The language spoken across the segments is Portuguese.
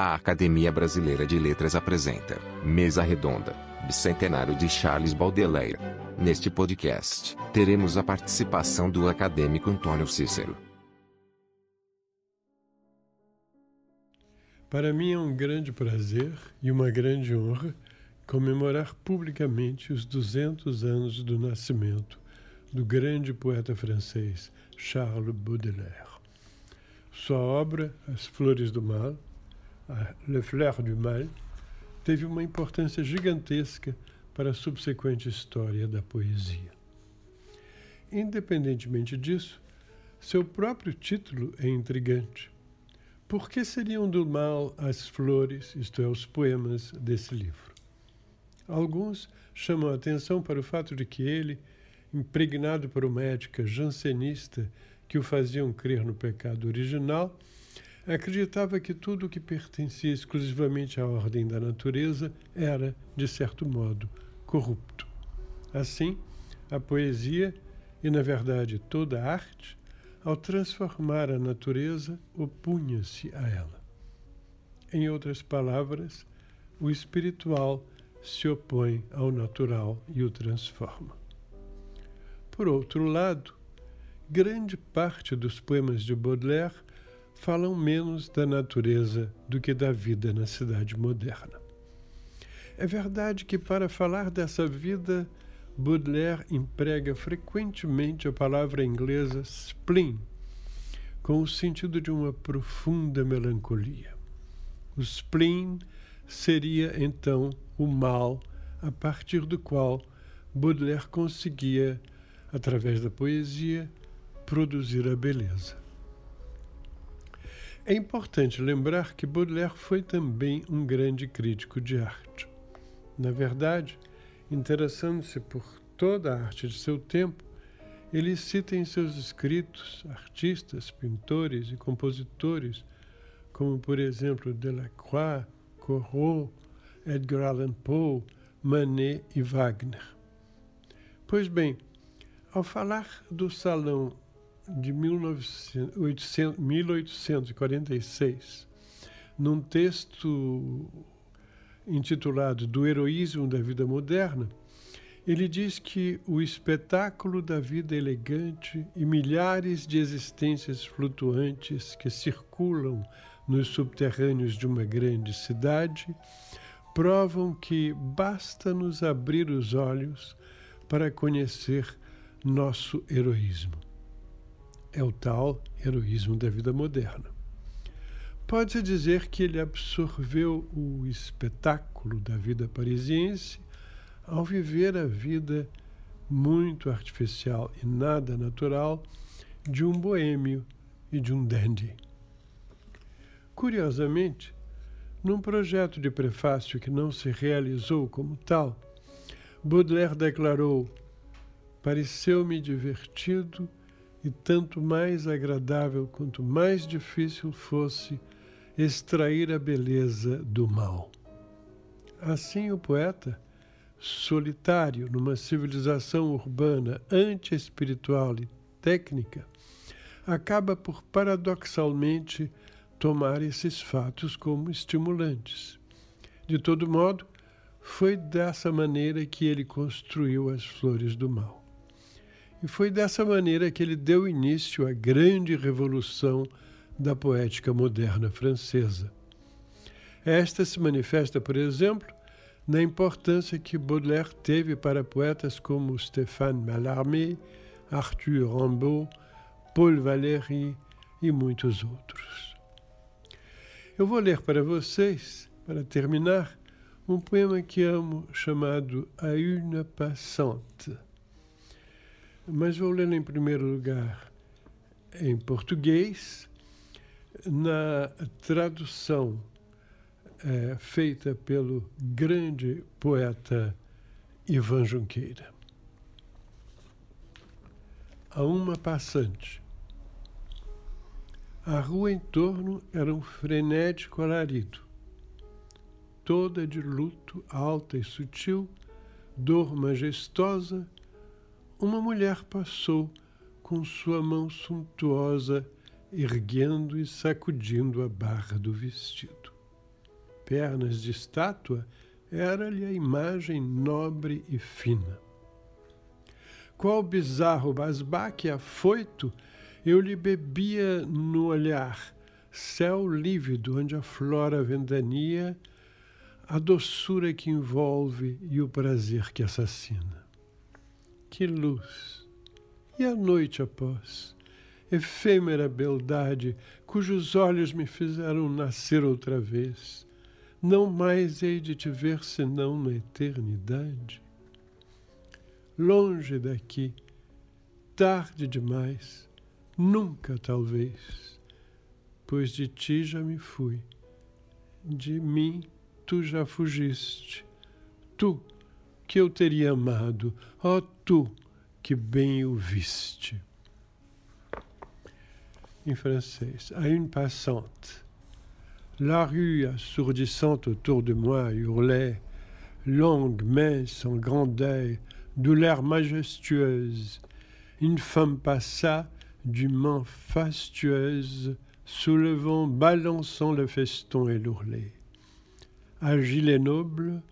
A Academia Brasileira de Letras apresenta Mesa Redonda, Bicentenário de Charles Baudelaire. Neste podcast, teremos a participação do acadêmico Antônio Cícero. Para mim é um grande prazer e uma grande honra comemorar publicamente os 200 anos do nascimento do grande poeta francês Charles Baudelaire. Sua obra, As Flores do Mal, Le Fleur du Mal, teve uma importância gigantesca para a subsequente história da poesia. Independentemente disso, seu próprio título é intrigante. Por que seriam do mal as flores, isto é, os poemas desse livro? Alguns chamam a atenção para o fato de que ele, impregnado por uma ética jansenista que o faziam crer no pecado original, acreditava que tudo o que pertencia exclusivamente à ordem da natureza era, de certo modo, corrupto. Assim, a poesia, e na verdade toda a arte, ao transformar a natureza, opunha-se a ela. Em outras palavras, o espiritual se opõe ao natural e o transforma. Por outro lado, grande parte dos poemas de Baudelaire falam menos da natureza do que da vida na cidade moderna. É verdade que, para falar dessa vida, Baudelaire emprega frequentemente a palavra inglesa spleen, com o sentido de uma profunda melancolia. O spleen seria, então, o mal a partir do qual Baudelaire conseguia, através da poesia, produzir a beleza. É importante lembrar que Baudelaire foi também um grande crítico de arte. Na verdade, interessando-se por toda a arte de seu tempo, ele cita em seus escritos artistas, pintores e compositores, como por exemplo Delacroix, Corot, Edgar Allan Poe, Manet e Wagner. Pois bem, ao falar do salão de 1846, num texto intitulado Do Heroísmo da Vida Moderna, ele diz que o espetáculo da vida elegante e milhares de existências flutuantes que circulam nos subterrâneos de uma grande cidade provam que basta nos abrir os olhos para conhecer nosso heroísmo é o tal heroísmo da vida moderna. Pode-se dizer que ele absorveu o espetáculo da vida parisiense ao viver a vida muito artificial e nada natural de um boêmio e de um dandy. Curiosamente, num projeto de prefácio que não se realizou como tal, Baudelaire declarou: Pareceu-me divertido e tanto mais agradável quanto mais difícil fosse extrair a beleza do mal. Assim, o poeta, solitário numa civilização urbana anti-espiritual e técnica, acaba por paradoxalmente tomar esses fatos como estimulantes. De todo modo, foi dessa maneira que ele construiu as flores do mal. E foi dessa maneira que ele deu início à grande revolução da poética moderna francesa. Esta se manifesta, por exemplo, na importância que Baudelaire teve para poetas como Stéphane Mallarmé, Arthur Rimbaud, Paul Valéry e muitos outros. Eu vou ler para vocês, para terminar, um poema que amo chamado A une passante mas vou ler em primeiro lugar em português, na tradução é, feita pelo grande poeta Ivan Junqueira. A uma passante. A rua em torno era um frenético alarido. Toda de luto, alta e sutil, dor majestosa uma mulher passou com sua mão suntuosa erguendo e sacudindo a barra do vestido. pernas de estátua, era-lhe a imagem nobre e fina. Qual bizarro basbaque afoito, eu lhe bebia no olhar, céu lívido onde a flora ventania, a doçura que envolve e o prazer que assassina. Que luz! E a noite após? Efêmera beldade, cujos olhos me fizeram nascer outra vez. Não mais hei de te ver senão na eternidade. Longe daqui, tarde demais, nunca talvez, pois de ti já me fui, de mim tu já fugiste. Tu, que eu teria amado, ó tu, que bem o viste. Em francês, à une passante. La rue assourdissante autour de moi hurlait, longue, mince, en grand deuil, douleur majestueuse. Une femme passa, dûment fastueuse, soulevant, balançant le feston et l'ourlet. Agile et noble,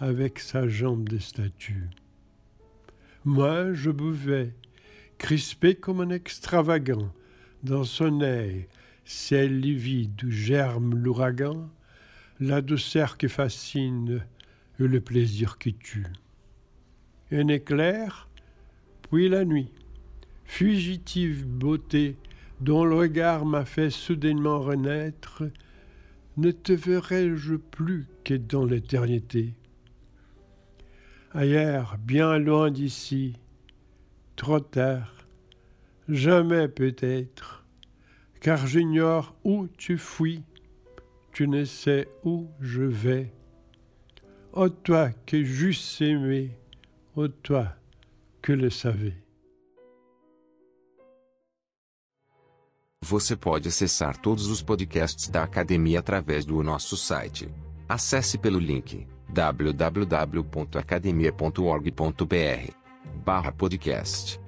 avec sa jambe de statue. Moi, je buvais, crispé comme un extravagant, dans son œil, ciel livide où germe l'ouragan, la douceur qui fascine et le plaisir qui tue. Un éclair, puis la nuit, fugitive beauté dont le regard m'a fait soudainement renaître, ne te verrai-je plus que dans l'éternité? Ailleurs, bien loin d'ici, trop tard, jamais peut-être, car j'ignore où tu fuis, tu ne sais où je vais. Ô toi que j'eusse aimé, ô toi que le savais. Você pode acessar todos os podcasts da academia através do nosso site. Acesse pelo link www.academia.org.br/podcast.